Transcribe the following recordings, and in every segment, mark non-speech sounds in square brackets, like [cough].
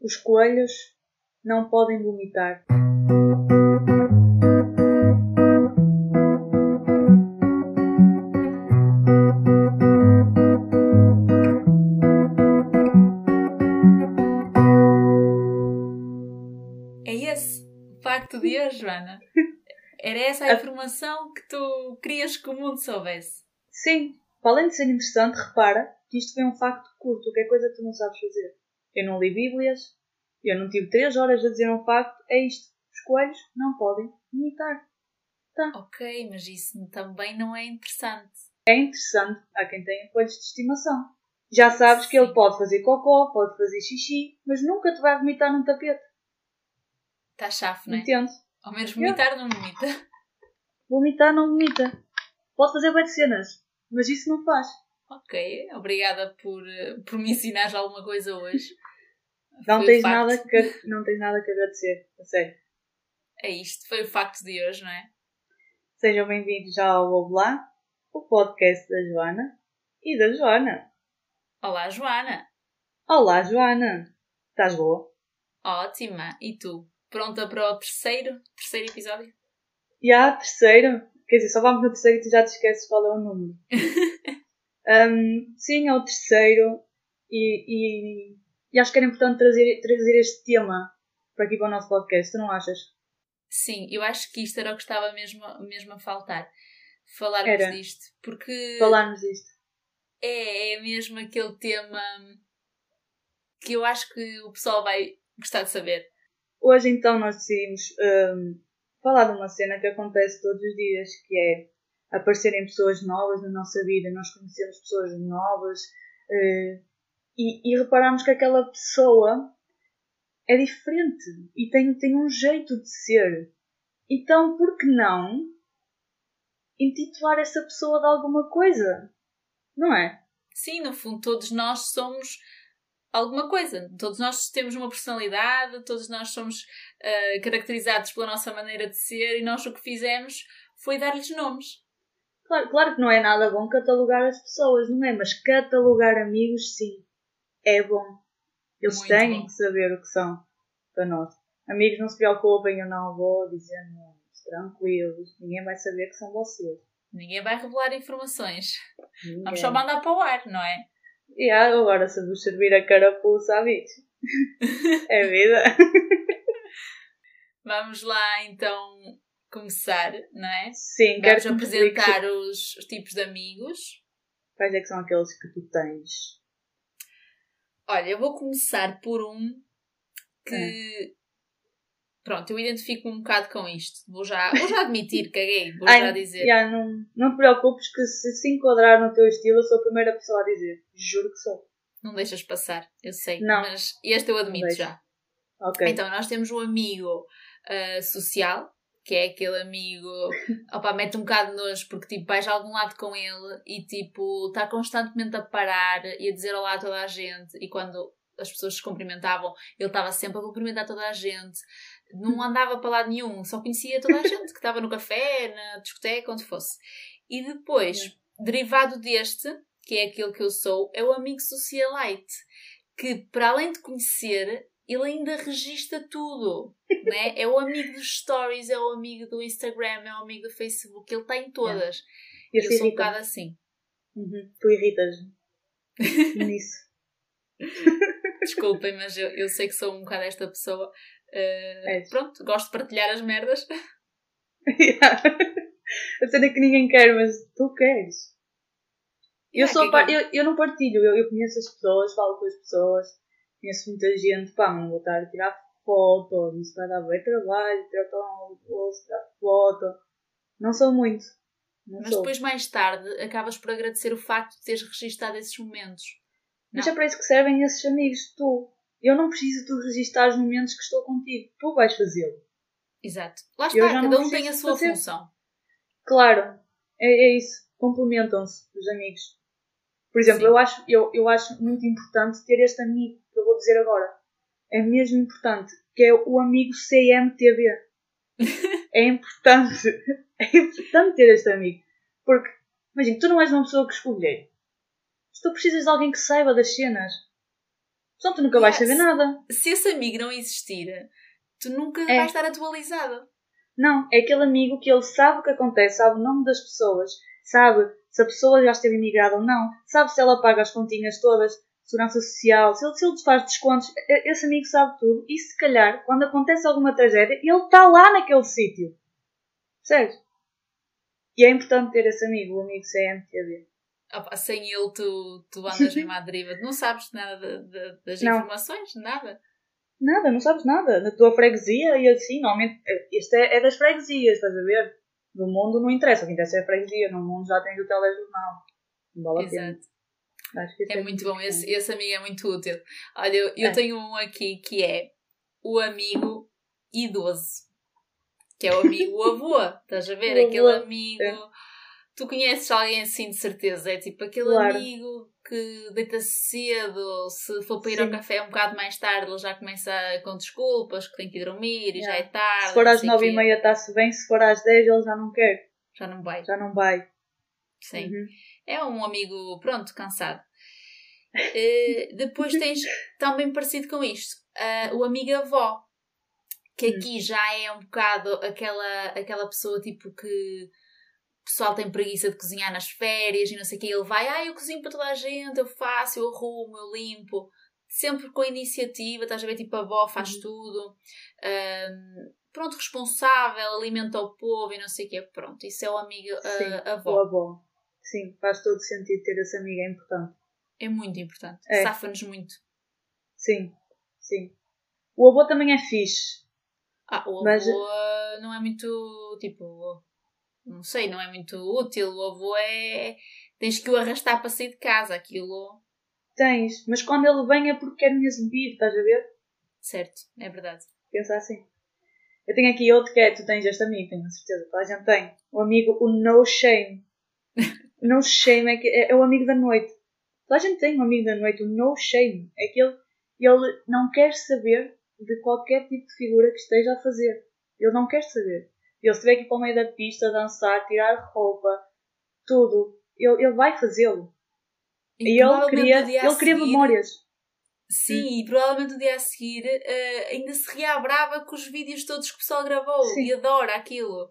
Os coelhos não podem vomitar. É esse o facto de hoje, Joana. Era essa a informação que tu querias que o mundo soubesse. Sim, para além de ser interessante, repara que isto foi um facto curto, que é coisa que tu não sabes fazer. Eu não li Bíblias, eu não tive 3 horas a dizer um facto, é isto. Os coelhos não podem imitar. Tá. Ok, mas isso também não é interessante. É interessante a quem tem coelhos de estimação. Já sabes que ele Sim. pode fazer cocó, pode fazer xixi, mas nunca te vai vomitar num tapete. Está chave, não é? Entende? Ao menos vomitar não vomita. Vomitar não vomita. Pode fazer bem de cenas, mas isso não faz. Ok, obrigada por, eh, por me ensinares alguma coisa hoje. Não tens, facto. nada que, não tens nada que agradecer, a sério. É isto, foi o facto de hoje, não é? Sejam bem-vindos já ao Oblá, o podcast da Joana e da Joana. Olá, Joana. Olá, Joana. Estás boa? Ótima. E tu? Pronta para o terceiro, terceiro episódio? Há terceiro. Quer dizer, só vamos no terceiro e tu já te esqueces qual é o número. Hum, [laughs] sim, é o terceiro. E, e, e acho que era importante trazer, trazer este tema para aqui para o nosso podcast, tu não achas? Sim, eu acho que isto era o que estava mesmo, mesmo a faltar. Falarmos Era. disto. Porque Falarmos disto. é, é mesmo aquele tema que eu acho que o pessoal vai gostar de saber. Hoje então nós decidimos hum, falar de uma cena que acontece todos os dias, que é aparecerem pessoas novas na nossa vida, nós conhecemos pessoas novas eh, e, e repararmos que aquela pessoa é diferente e tem, tem um jeito de ser. Então, por que não intitular essa pessoa de alguma coisa? Não é? Sim, no fundo, todos nós somos alguma coisa. Todos nós temos uma personalidade, todos nós somos ah, caracterizados pela nossa maneira de ser e nós o que fizemos foi dar-lhes nomes. Claro, claro que não é nada bom catalogar as pessoas, não é? Mas catalogar amigos, sim, é bom. Eles Muito têm bom. que saber o que são para nós. Amigos, não se preocupem, eu não vou dizer nomes. Tranquilos, ninguém vai saber que são vocês. Ninguém vai revelar informações. Ninguém. Vamos só mandar para o ar, não é? E ah, agora, se vos servir a carapuça, amigos. [laughs] é vida. [laughs] Vamos lá então começar, não é? Sim, quero Vamos que expliques apresentar os, os tipos de amigos. Quais é que são aqueles que tu tens? Olha, eu vou começar por um que. É. Pronto, eu identifico um bocado com isto. Vou já, vou já admitir, caguei, vou Ai, já dizer. já, não, não te preocupes que se se enquadrar no teu estilo, eu sou a primeira pessoa a dizer. Juro que sou. Não deixas passar, eu sei. Não. Mas este eu admito já. Ok. Então, nós temos um amigo ah, social, que é aquele amigo, [laughs] opa, mete um bocado de nojo, porque tipo, vais a algum lado com ele e tipo, está constantemente a parar e a dizer olá a toda a gente. E quando as pessoas se cumprimentavam, ele estava sempre a cumprimentar toda a gente. Não andava para lado nenhum, só conhecia toda a [laughs] gente que estava no café, na discoteca, onde fosse. E depois, derivado deste, que é aquele que eu sou, é o amigo socialite, que para além de conhecer, ele ainda registra tudo. Né? É o amigo dos stories, é o amigo do Instagram, é o amigo do Facebook, ele está em todas. E Isso eu sou um bocado assim. Uhum. Tu irritas-me [laughs] nisso. Desculpem, mas eu, eu sei que sou um bocado esta pessoa. Eh, És. pronto, gosto de partilhar as merdas. [laughs] a cena que ninguém quer, mas tu queres. Eu, Yeah, sou que é que eu, eu não partilho, eu, eu conheço as pessoas, falo com as pessoas, conheço muita gente, pá, não vou estar a tirar foto, isso vai dar bem trabalho, tirar tão bolso, tirar foto. Não sou muito. Não Mas sou. depois, mais tarde, acabas por agradecer o facto de teres registado esses momentos. Mas Não. é para isso que servem esses amigos, tu. Eu não preciso de tu registar os momentos que estou contigo. Tu vais fazê-lo. Exato. Lá está, cada um tem a sua fazer. função. Claro, é, é isso. Complementam-se os amigos. Por exemplo, Sim. eu acho, eu, eu acho muito importante ter este amigo que eu vou dizer agora. É mesmo importante, que é o amigo CMTV. [laughs] é importante. [laughs] É importante ter este amigo. Porque, imagina, tu não és uma pessoa que escolher. Se tu precisas de alguém que saiba das cenas, Só tu nunca vais Yes. saber nada. Se esse amigo não existir, tu nunca É. vais estar atualizado. Não, é aquele amigo que ele sabe o que acontece, sabe o nome das pessoas, sabe se a pessoa já esteve imigrada ou não, sabe se ela paga as continhas todas, segurança social, se ele, se ele faz descontos, esse amigo sabe tudo e se calhar, quando acontece alguma tragédia, ele está lá naquele sítio. Percebes? E é importante ter esse amigo, o amigo CMTV. Opa, sem ele, tu, tu andas mesmo à deriva. Não sabes nada de- de- das Não. informações, nada. Nada, não sabes nada. Na tua freguesia e assim, normalmente, este é, é das freguesias, estás a ver? Do mundo não interessa, o que interessa é a freguesia, no mundo já tens o telejornal. Não vale. Exato. Isso É muito bom, esse, esse amigo é muito útil. Olha, eu, eu É. tenho um aqui que é o amigo idoso. Que é o amigo avô. Estás a [laughs] ver? O Aquele avô, amigo. é. Tu conheces alguém assim de certeza? É tipo aquele Claro. amigo que deita-se cedo, se for para ir ao Sim. café um bocado mais tarde, ele já começa com desculpas, que tem que ir dormir e já é tarde. Se for às nove e meia está-se bem, se for às dez ele já não quer, Já não vai. já não vai. Sim. Uhum. É um amigo, pronto, cansado. [laughs] Eh, depois tens também parecido com isto, ah, o amigo avó, que aqui já é um bocado aquela, aquela pessoa tipo que o pessoal tem preguiça de cozinhar nas férias e não sei o que, ele vai, ah, eu cozinho para toda a gente, eu faço, eu arrumo, eu limpo, sempre com a iniciativa, estás a ver, tipo a avó faz Uhum. tudo, Ahm, pronto, responsável, alimenta o povo e não sei o que, pronto, isso é o amigo Sim, ah, avó. O avô. Sim, faz todo sentido ter esse amigo, é importante. É muito importante. É. Safa-nos muito. Sim, sim. O avô também é fixe. Ah, o avô Mas- não é muito, tipo, não sei, não é muito útil. O avô é... Tens que o arrastar para sair de casa. Aquilo... Tens, mas quando ele vem é porque quer mesmo vir, estás a ver? Certo, é verdade. Pensa assim. Eu tenho aqui outro que é, tu tens este amigo, tenho certeza, toda a gente tem. O amigo, o No Shame. [laughs] no Shame é, que, é, é o amigo da noite. Toda a gente tem um amigo da noite, o No Shame. É que ele, ele não quer saber de qualquer tipo de figura que esteja a fazer. Ele não quer saber. Ele se tiver aqui para o meio da pista, dançar, tirar roupa, tudo, ele, ele vai fazê-lo. E, ele provavelmente cria, ele cria seguir- memórias. Sim, e provavelmente no dia a seguir eh, ainda se ria à brava com os vídeos todos que o pessoal gravou Sim. e adora aquilo.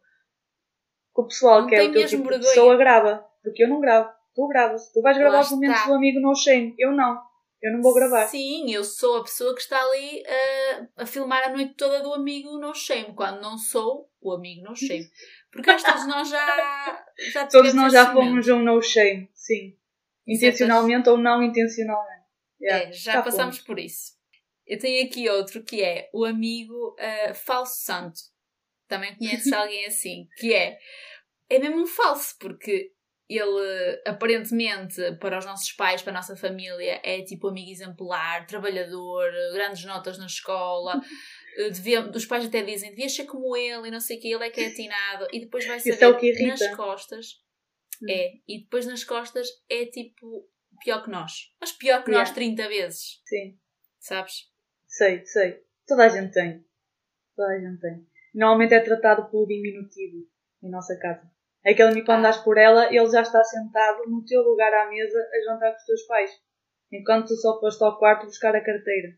que o pessoal Não que é o teu tipo de vergonha. pessoa grava. Porque eu não gravo. Tu gravas. Tu vais gravar os momentos do amigo no shame. Eu não. Eu não vou gravar. Sim, eu sou a pessoa que está ali eh, a filmar a noite toda do amigo no shame, quando não sou o amigo no shame. Porque acho [laughs] que todos nós já, já Todos nós já fomos um no shame. Sim. Intencionalmente ou não intencionalmente. Yeah, É, já passamos por isso. Eu tenho aqui outro que é o amigo eh, falso santo. Também conheces [laughs] alguém assim? Que é, é mesmo um falso, porque ele aparentemente para os nossos pais, para a nossa família, é tipo amigo exemplar, trabalhador, grandes notas na escola. [laughs] eh, devia- os pais até dizem, devias ser como ele e não sei o que, ele é que é atinado. E depois vai saber é nas costas. Hum. É, e depois nas costas é tipo pior que nós. Mas pior que Yeah. nós 30 vezes, Sim. sabes? Sei, sei. Toda a gente tem. Toda a gente tem. Normalmente é tratado pelo diminutivo em nossa casa. É aquele amigo quando Ah. dás por ela, ele já está sentado no teu lugar à mesa a jantar com os teus pais. Enquanto tu só foste ao quarto buscar a carteira.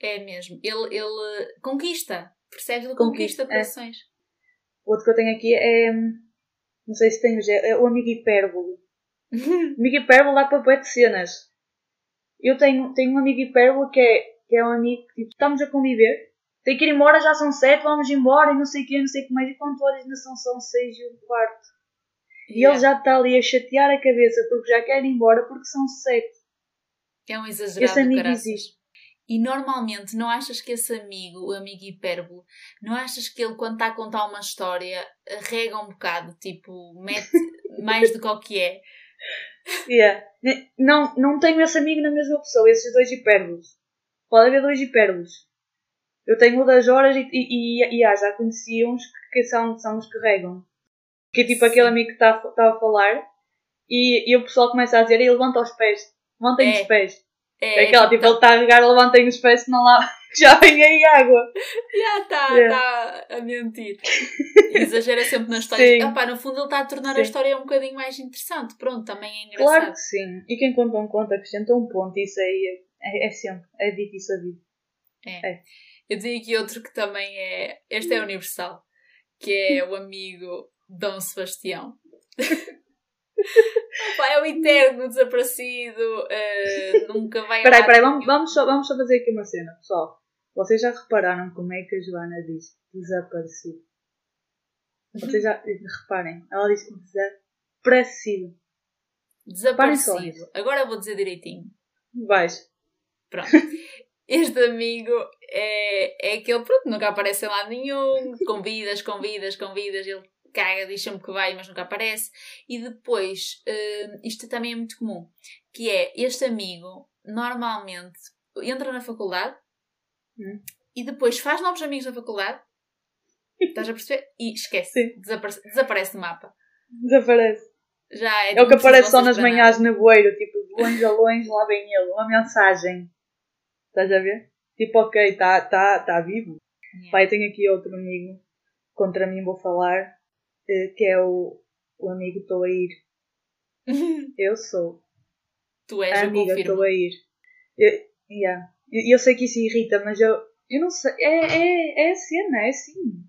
É mesmo. Ele, ele conquista. Percebes? Ele Conquista, conquista, é. corações. O outro que eu tenho aqui é. Não sei se tens. É, é o amigo hipérbole. [laughs] Amigo hipérbole dá para bué de cenas. Eu tenho, tenho um amigo hipérbole que é, que é um amigo que tipo, estamos a conviver. Tem que ir embora, já são sete, vamos embora e não sei o que, não sei o que mais. E quando tu olhas ainda são, são seis e um quarto. E Yeah. ele já está ali a chatear a cabeça porque já quer ir embora porque são sete. É um exagerado Esse amigo caraças. existe. E normalmente não achas que esse amigo, o amigo hipérbole, não achas que ele quando está a contar uma história rega um bocado, tipo, mete [laughs] mais do que o que é? Yeah. Não, não tenho esse amigo na mesma pessoa, esses dois hipérboles. Pode haver dois hipérboles. Eu tenho o das horas e, e, e, e ah, já conheci uns que, que são, são os que regam. Que é tipo aquele amigo que está tá a falar e, e o pessoal começa a dizer, "Ei, levanta os pés, levantem É. os pés. É, É aquela, tipo, ele está a regar, levantem os pés, senão lá [laughs] já vem aí água. Já está Yeah. tá a mentir. Exagera sempre na história. Sim. Epá, no fundo ele está a tornar Sim. a história um bocadinho mais interessante. Pronto, também é engraçado. Claro que sim. E quem conta um conto acrescenta um ponto, isso aí É, é sempre. É difícil a vida. É. é. Eu tenho aqui outro que também é. Este é universal. Que é o amigo Dom Sebastião. [laughs] É o eterno desaparecido, uh, nunca vai. Peraí, peraí, vamos, vamos, só, vamos só fazer aqui uma cena, pessoal. Vocês já repararam como é que a Joana diz desaparecido? Vocês já reparem, ela diz desaparecido. Desaparecido. Agora vou dizer direitinho. Vais. Pronto. [laughs] Este amigo é, é aquele, pronto, nunca aparece lá nenhum, convidas, convidas, convidas, ele caga, sempre que vai, mas nunca aparece. E depois, uh, isto também é muito comum, que é este amigo normalmente entra na faculdade hum. e depois faz novos amigos na faculdade, estás a perceber? E esquece, desaparece, desaparece do mapa. Desaparece. Já é, é o que aparece só nas manhãs no nevoeiro, tipo, de longe a longe, lá vem ele, uma mensagem. Estás a ver? Tipo, ok, está tá, tá vivo. Yeah. Pai, tenho aqui outro amigo, contra mim vou falar, que é o, o amigo estou a ir. eu sou. Tu és a amiga estou a ir. Eu, yeah. eu, eu sei que isso irrita, mas eu, eu não sei. É, é, é a cena, é assim.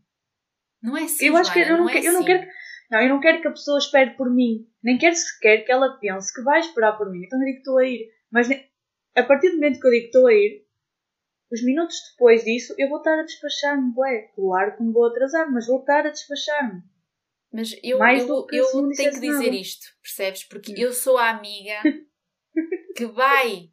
Não é assim. Eu acho que eu não, não, é eu não quero. Assim. Não, eu não quero que a pessoa espere por mim. Nem quero sequer que ela pense que vai esperar por mim. Então eu digo que estou a ir. Mas a partir do momento que eu digo que estou a ir, os minutos depois disso, eu vou estar a despachar-me. Ué, claro que me vou atrasar, mas vou estar a despachar-me. Mas eu, eu, eu tenho que dizer isto, percebes? Porque eu sou a amiga que vai.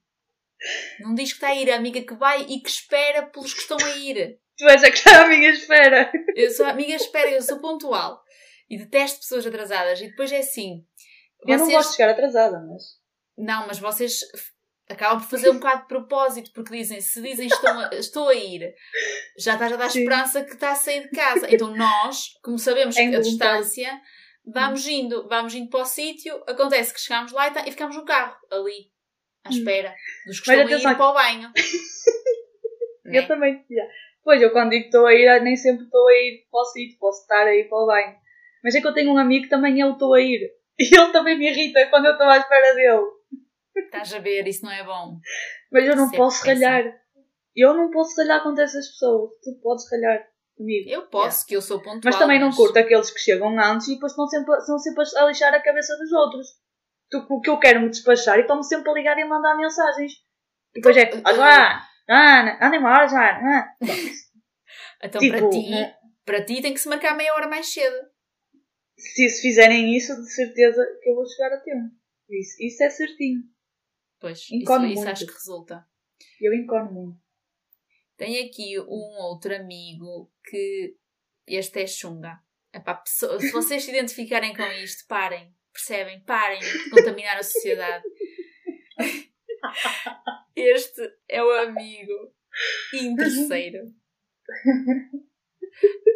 Não diz que está a ir, a amiga que vai e que espera pelos que estão a ir. Tu és a que está a amiga espera. Eu sou a amiga espera, eu sou pontual. E detesto pessoas atrasadas. E depois é assim. Vocês... Eu não gosto de chegar atrasada, mas. Não, mas vocês acabam por fazer um bocado de propósito, porque dizem, se dizem estou a, estou a ir, já a dar Sim. esperança que está a sair de casa. Então nós, como sabemos é que a distância, vamos indo, vamos indo para o sítio, acontece que chegamos lá e, tá, e ficamos no carro, ali, à hum. espera dos que Mas estão a ir para o banho. [laughs] eu né? também, já. Pois, eu quando digo que estou a ir, nem sempre estou a ir para o sítio, posso estar a ir para o banho. Mas é que eu tenho um amigo que também eu estou a ir. [laughs] E ele também me irrita quando eu estou à espera dele. Estás a ver, isso não é bom. Mas eu não Sempre posso ralhar. Eu não posso ralhar contra essas pessoas. Tu podes ralhar comigo. Eu posso, yeah. que eu sou pontual. Mas também não mas... curto aqueles que chegam antes e depois estão sempre, estão sempre a lixar a cabeça dos outros. O que eu quero me despachar e estão-me sempre a ligar e a mandar mensagens. E depois é, agora, Ana, anda embora já. [laughs] Então tipo, para ti, né? para ti tem que se marcar meia hora mais cedo. Se, se fizerem isso, de certeza que eu vou chegar a tempo. Isso, isso é certinho. Pois, isso, isso acho que resulta. Eu encono muito. Tenho aqui um outro amigo que este é chunga. Epá, pessoa, se vocês se identificarem com isto, parem. Percebem? Parem de contaminar a sociedade. Este é o amigo interesseiro. [laughs]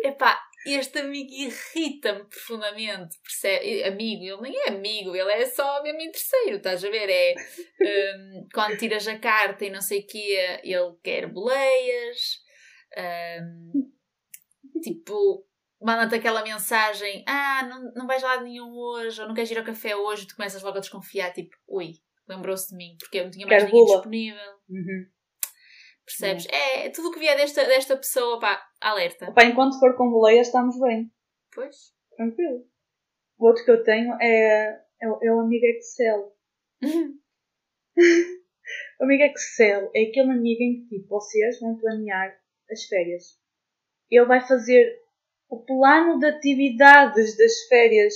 Epá, este amigo irrita-me profundamente, percebe? Amigo, ele nem é amigo, ele é só mesmo em terceiro, estás a ver? É um, quando tiras a carta e não sei o quê, ele quer boleias, um, tipo, manda-te aquela mensagem: Ah, não, não vais lá nenhum hoje, ou não queres ir ao café hoje, tu começas logo a desconfiar, tipo, ui, lembrou-se de mim, porque eu não tinha mais ninguém disponível. Uhum. Percebes? É, é tudo o que vier desta, desta pessoa, pá, alerta. Pá, enquanto for com boleia, estamos bem. Pois. Tranquilo. O outro que eu tenho é, é, o, é o amigo Excel. [laughs] o amigo Excel é aquele amigo em que tipo, vocês vão planear as férias. Ele vai fazer o plano de atividades das férias.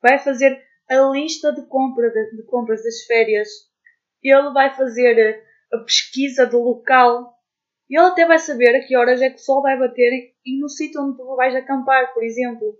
Vai fazer a lista de, compra, de, de compras das férias. Ele vai fazer a pesquisa do local. E ele até vai saber a que horas é que o sol vai bater e no sítio onde tu vais acampar, por exemplo.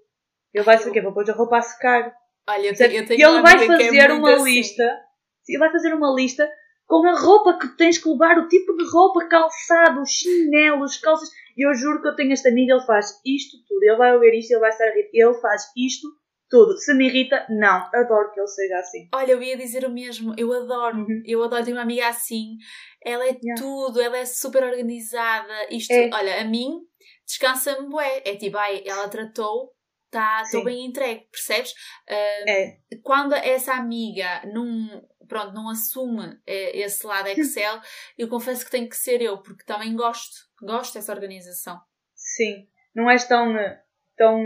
Ele vai saber, vou pôr a roupa a secar. Olha, eu tenho, eu tenho e ele vai é fazer é uma assim. lista. Ele vai fazer uma lista com a roupa que tens que levar, o tipo de roupa, calçado, chinelos, calças. E eu juro que eu tenho esta amiga, ele faz isto tudo. Ele vai ouvir isto, ele vai estar a rir. Ele faz isto tudo. Se me irrita, não. Adoro que ele seja assim. Olha, eu ia dizer o mesmo. Eu adoro. Uhum. Eu adoro. Tenho uma amiga assim. Ela é yeah. tudo. Ela é super organizada. Isto, é. olha, a mim descansa-me bué. É tipo, ai, ela tratou. Tá, estou bem entregue, percebes? Uh, é. Quando essa amiga não pronto, não assume eh, esse lado Excel, eu confesso que tenho que ser eu, porque também gosto, gosto dessa organização. Sim. Não és tão, tão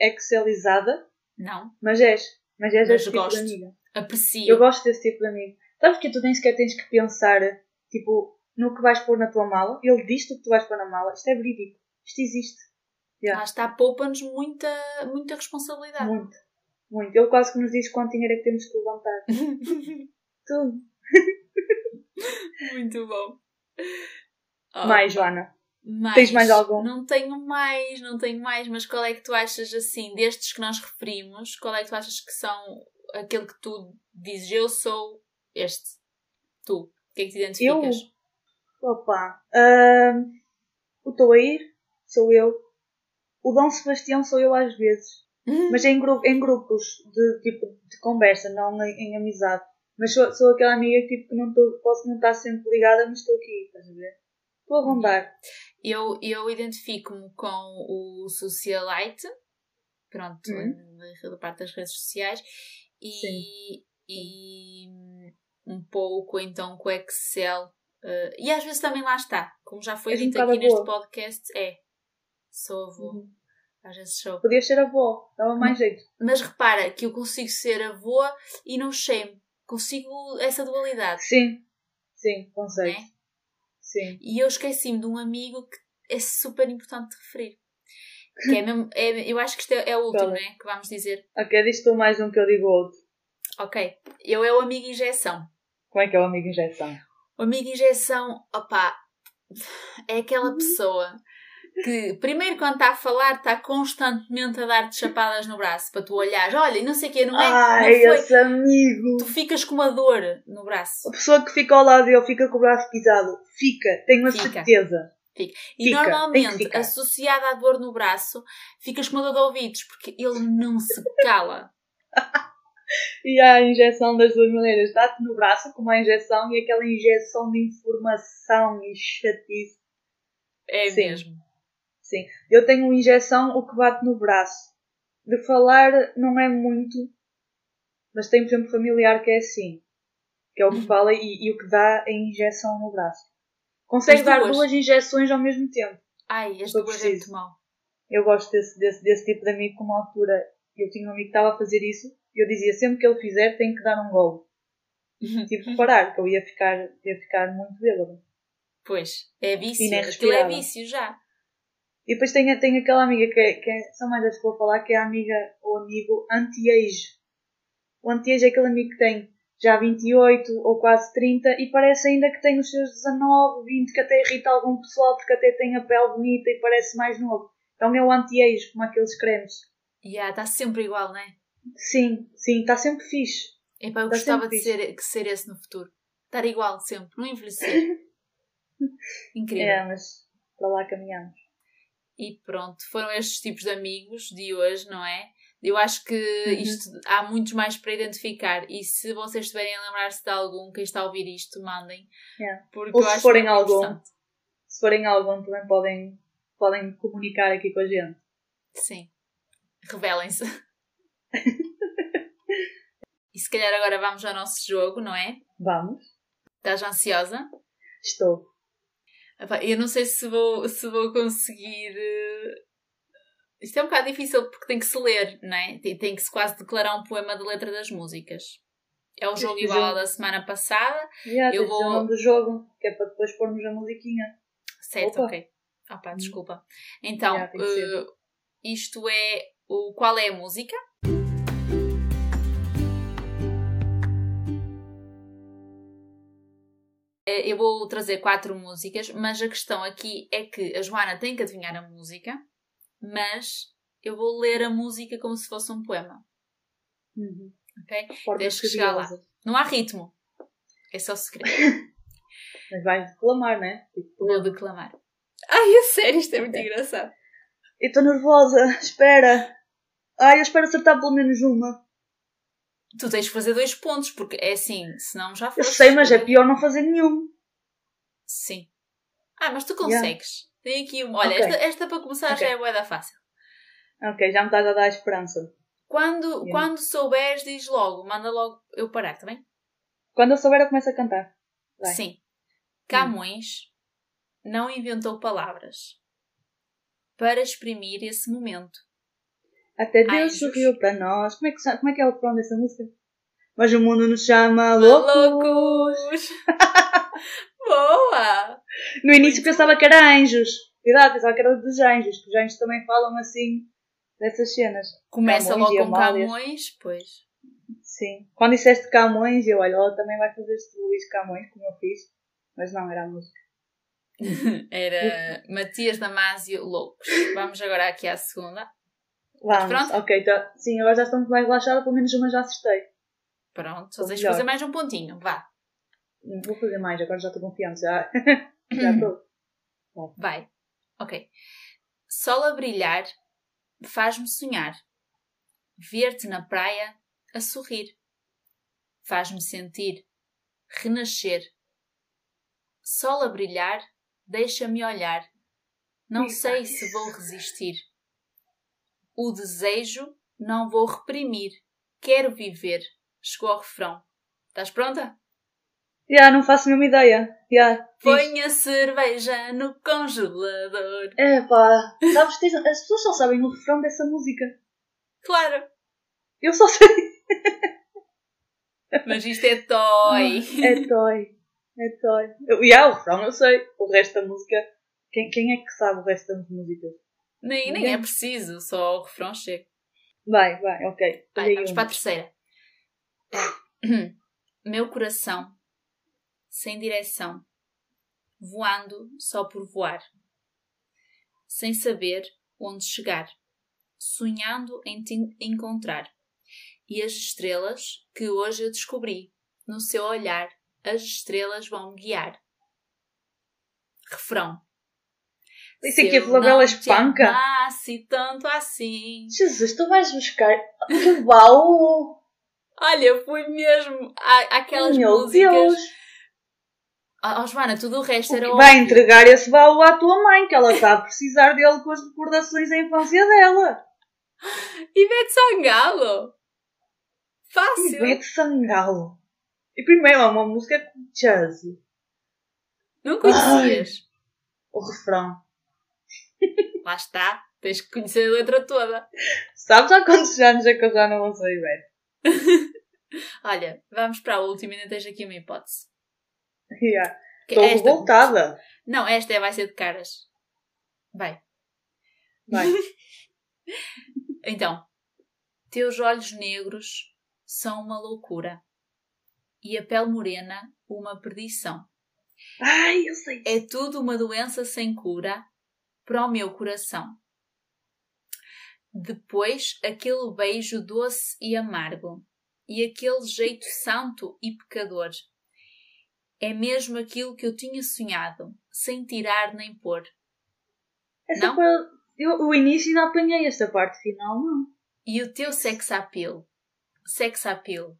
excelizada, Não, mas és. Mas és Mas esse tipo gosto. de amiga. aprecio. Eu gosto desse tipo de amigo. Sabes que tu nem sequer tens que pensar, tipo, no que vais pôr na tua mala. Ele diz-te o que tu vais pôr na mala. Isto é verídico. Isto existe. Lá está, poupa-nos muita, muita responsabilidade. Muito. Muito. Ele quase que nos diz quanto dinheiro é que temos que levantar. [laughs] Tudo. Muito bom. Oh, Mais, Joana. Tens mais algum? Não tenho mais, não tenho mais, mas qual é que tu achas assim, destes que nós referimos, qual é que tu achas que são aquele que tu dizes eu sou este? Tu. O que é que te identificas? Opa. ahm, o estou a ir, sou eu. O Dom Sebastião sou eu às vezes. Mas em, gru- em grupos de tipo de conversa, não em, em amizade. Mas sou, sou aquela amiga que, tipo, que não tô, posso não estar sempre ligada, mas estou aqui, estás a ver? Estou a rondar. Eu, eu identifico-me com o socialite, pronto, Uhum. da da parte das redes sociais, e, e um pouco então com o Excel. eh, e às vezes também lá está, como já foi dito aqui neste avó. podcast, é, sou avô, Uhum. às vezes sou. Podias ser avó, dava mais jeito. Mas repara que eu consigo ser avô e não shame, consigo essa dualidade, Sim, sim, consegue. é? Sim. E eu esqueci-me de um amigo que é super importante de referir. Que é mesmo, é- eu acho que isto é, é o último, não é? é? Que vamos dizer. Ok, diz tu mais um que eu digo outro. Ok, eu é o amigo injeção. Como é que é o amigo injeção? O amigo injeção, opá, é aquela Uhum. pessoa que, primeiro, quando está a falar, está constantemente a dar-te chapadas no braço para tu olhares. Olha, e não sei o quê, não é? Ai, não esse amigo! Tu ficas com uma dor no braço. A pessoa que fica ao lado dele fica com o braço pisado. Fica, tenho a Fica. certeza. E Fica, tem que normalmente, associada à dor no braço, ficas com uma dor de ouvidos, porque ele não se cala. [laughs] E há a injeção das duas maneiras. Dá-te no braço, como a injeção, e aquela injeção de informação e chatice. É Sim. mesmo. Sim. Eu tenho uma injeção, o que bate no braço. De falar não é muito, mas tenho, por exemplo, familiar que é assim. Que é o que Uhum. fala e, e o que dá a injeção no braço. Consegue As dar duas. duas injeções ao mesmo tempo. Ai, as duas é muito mal. Eu gosto desse, desse, desse tipo de amigo, com uma altura eu tinha um amigo que estava a fazer isso e eu dizia sempre que ele fizer tem que dar um gol. [laughs] Tive que parar, que eu ia ficar, ia ficar muito bêbado. Pois, é vício. Aquilo é vício já. E depois tem, tem aquela amiga que, é, que é, são mais as que vou falar, que é a amiga ou amigo anti-age. O anti-age é aquele amigo que tem já 28 ou quase 30 e parece ainda que tem os seus 19, 20, que até irrita algum pessoal porque até tem a pele bonita e parece mais novo. Então é o anti-age, como aqueles cremes. E yeah, está sempre igual, não é? Sim, sim, está sempre fixe. Epá, eu Tá gostava de ser, que ser esse no futuro. Estar igual sempre, não envelhecer. [laughs] Incrível. É, mas para lá caminhamos. E pronto, foram estes tipos de amigos de hoje, não é? Eu acho que Uhum. isto há muitos mais para identificar. E se vocês estiverem a lembrar-se de algum, quem está a ouvir isto, mandem. É. Porque Ou se forem algum. Se forem algum, também podem, podem comunicar aqui com a gente. Sim. Revelem-se. [laughs] e se calhar agora vamos ao nosso jogo, não é? Vamos? Estás ansiosa? Estou. Eu não sei se vou, se vou conseguir. eh, Isto é um bocado difícil porque tem que se ler, não é? Tem, que se quase declarar um poema da letra das músicas. É o jogo igual ao da semana passada. Já, Eu vou- o nome do jogo, que é para depois pormos a musiquinha. Certo, Opa. ok. Opa, desculpa. Então, Já, tem que ser. eh, isto é o Qual é a música? Eu vou trazer quatro músicas, mas a questão aqui é que a Joana tem que adivinhar a música, mas eu vou ler a música como se fosse um poema, Uhum. ok? Tens que chegar lá. Não há ritmo. É só segredo. [laughs] Mas vais declamar, né? Tipo, Vou declamar. Ai, a sério, isto é muito engraçado. Eu estou nervosa, espera. Ai, eu espero acertar pelo menos uma. Tu tens de fazer dois pontos, porque é assim, senão já Eu foste. sei, mas é pior não fazer nenhum. Sim. Ah, mas tu Yeah. consegues. Tem aqui uma. Olha, Ok. esta, esta para começar Ok. já é boa da fácil. Ok, já me estás a dar esperança. Quando, Yeah. quando souberes, diz logo, manda logo eu parar, tá bem? Quando eu souber, eu começo a cantar. Vai. Sim. Camões não inventou palavras para exprimir esse momento. Até Deus Anjos. sorriu para nós. Como é que, como é, que é o refrão dessa música? Mas o mundo nos chama loucos. Loucos! [laughs] Boa! No início Muito pensava que era anjos. Cuidado, pensava que era dos anjos. Que os anjos também falam assim dessas cenas. Começa Camões logo com. Camões, pois. Sim. Quando disseste Camões, eu olha, ela também vai fazer este Luís Camões, como eu fiz. Mas não, era a música. [laughs] Era Matias Damasio Loucos. Vamos agora aqui à segunda. Vamos. pronto? Ok, tá. sim, agora já estou muito mais relaxada, pelo menos uma já acertei. Pronto, só tens de fazer mais um pontinho. Vá. Não vou fazer mais, agora já estou confiante. Já [laughs] já estou. Vai. Ok. Sol a brilhar faz-me sonhar. Ver-te na praia a sorrir. Faz-me sentir. Renascer. Sol a brilhar deixa-me olhar. Não sei se vou resistir. O desejo não vou reprimir. Quero viver. Chegou ao refrão. Estás pronta? Já, não faço a mesma ideia. Já. diz. Põe a cerveja no congelador. É pá, sabes, tens- as pessoas só sabem o refrão dessa música. Claro. Eu só sei. [laughs] Mas isto é toy. É toy. É toy. Eu, já, o refrão eu sei. O resto da música. Quem, quem é que sabe o resto das músicas? Nem, nem é preciso, só o refrão chega. Vai, vai, ok. Vai, vamos para a terceira. [clears throat] Meu coração, sem direção, voando só por voar, sem saber onde chegar, sonhando em te encontrar. E as estrelas que hoje eu descobri, no seu olhar, as estrelas vão me guiar. Refrão. Isso aqui é não te Espanca? amasse tanto assim. Jesus, tu vais buscar. Que baú! Olha, eu fui mesmo à, àquelas Meu músicas. Deus! Oh, oh, Joana, tudo o resto era Vai óbvio. entregar esse baú à tua mãe, que ela está a precisar dele com as recordações da infância dela. [laughs] Ivete Sangalo. Fácil. Ivete Sangalo. E primeiro é uma música com jazz. Não conhecias. O refrão. [laughs] Lá está. Tens que conhecer a letra toda. Sabes há quantos anos é que eu já não ouço Ivete? [laughs] Olha, vamos para a última. Ainda tens aqui uma hipótese. Yeah. Estou esta- revoltada. Não, esta é- vai ser de caras. Vai. Vai. [laughs] Então. Teus olhos negros são uma loucura. E a pele morena, uma perdição. Ai, eu sei. É tudo uma doença sem cura para o meu coração. Depois, aquele beijo doce e amargo, e aquele jeito santo e pecador. É mesmo aquilo que eu tinha sonhado, sem tirar nem pôr. Essa Não? foi. Eu, o início ainda apanhei esta parte final, não. E o teu sex appeal, sex appeal,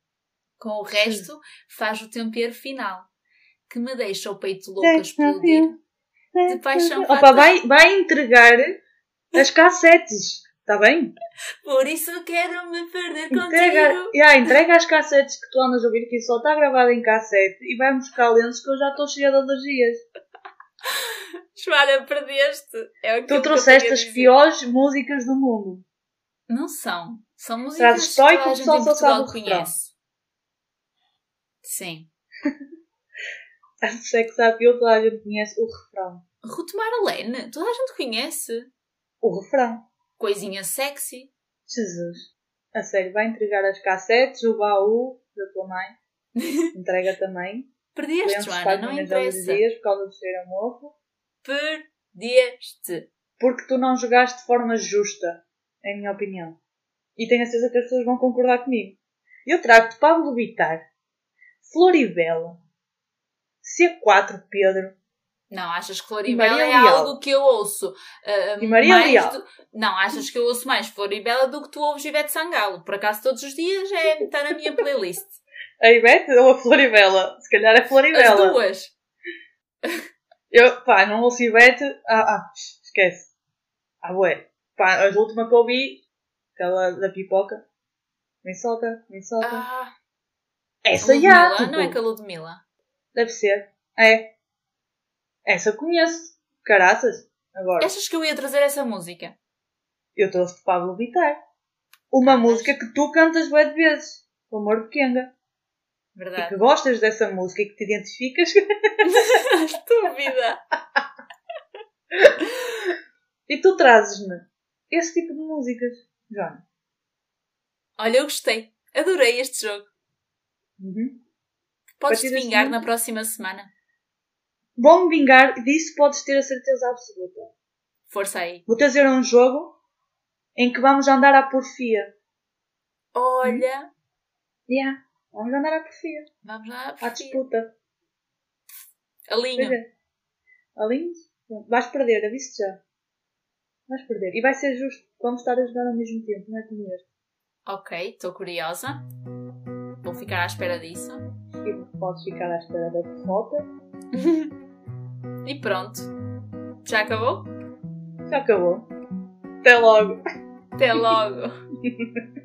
com o resto, faz o tempero final, que me deixa o peito louco a explodir. De paixão Opa, fata- vai, vai entregar as cassetes. Está bem? Por isso quero me perder Entrega, contigo. yeah, entrega as cassetes que tu andas a ouvir, que só está gravado em cassete, e vai buscar lenços que eu já estou cheia de alergias. Joana, perdeste. É Tu trouxeste as piores músicas do mundo. Não são. São músicas Trazes que toda a gente em só Portugal o refrão. conhece. Sim. [laughs] A sex appeal toda a gente conhece o refrão. Ruth Marlene, toda a gente conhece. O refrão. Coisinha sexy. Jesus. A sério, vai entregar as cassetes, o baú da tua mãe. [laughs] Entrega também. Perdeste, Joana, não interessa. alergias por causa do cheiro a mofo. Perdeste. Porque tu não jogaste de forma justa, em minha opinião. E tenho a certeza que as pessoas vão concordar comigo. Eu trago-te Pablo Vittar, Floribela, C4 Pedro Não, achas que Floribela é Leal. algo que eu ouço? ah, E Maria Leal. do- Não, achas que eu ouço mais Floribela do que tu ouves Ivete Sangalo? Por acaso todos os dias é, está na minha playlist. A Ivete ou a Floribela? Se calhar é As Floribela. duas. Eu, pá, não ouço Ivete. Ah, ah, esquece. Ah, ué. Pá, a última que eu ouvi, aquela da pipoca. Me solta, me solta. Ah, Essa já. Tipo, Não é com a Ludmilla? Deve ser. É. Essa conheço. Caraças. Agora, Achas que eu ia trazer essa música? eu trouxe de Pablo Vittar. Uma Ah, música que tu cantas bué de vezes. O Amor de Kenga. E Verdade. que gostas dessa música e que te identificas. [laughs] Estúpida! [laughs] e tu trazes-me esse tipo de músicas, Joana. Olha, eu gostei. Adorei este jogo. Uhum. Podes te vingar na próxima semana. Vou-me vingar disso podes ter a certeza absoluta. Força aí. Vou trazer um jogo em que vamos andar à porfia. Olha, Yeah. Vamos andar à porfia. vamos lá. À disputa. Alinho. É. Pronto, Vais perder, aviso já. Vais perder. E vai ser justo. Vamos estar a jogar ao mesmo tempo, não é como este. Ok, estou curiosa. Vou ficar à espera disso. E podes ficar à espera da derrota. [laughs] E pronto. Já acabou? Já acabou. Até logo. Até logo. [laughs]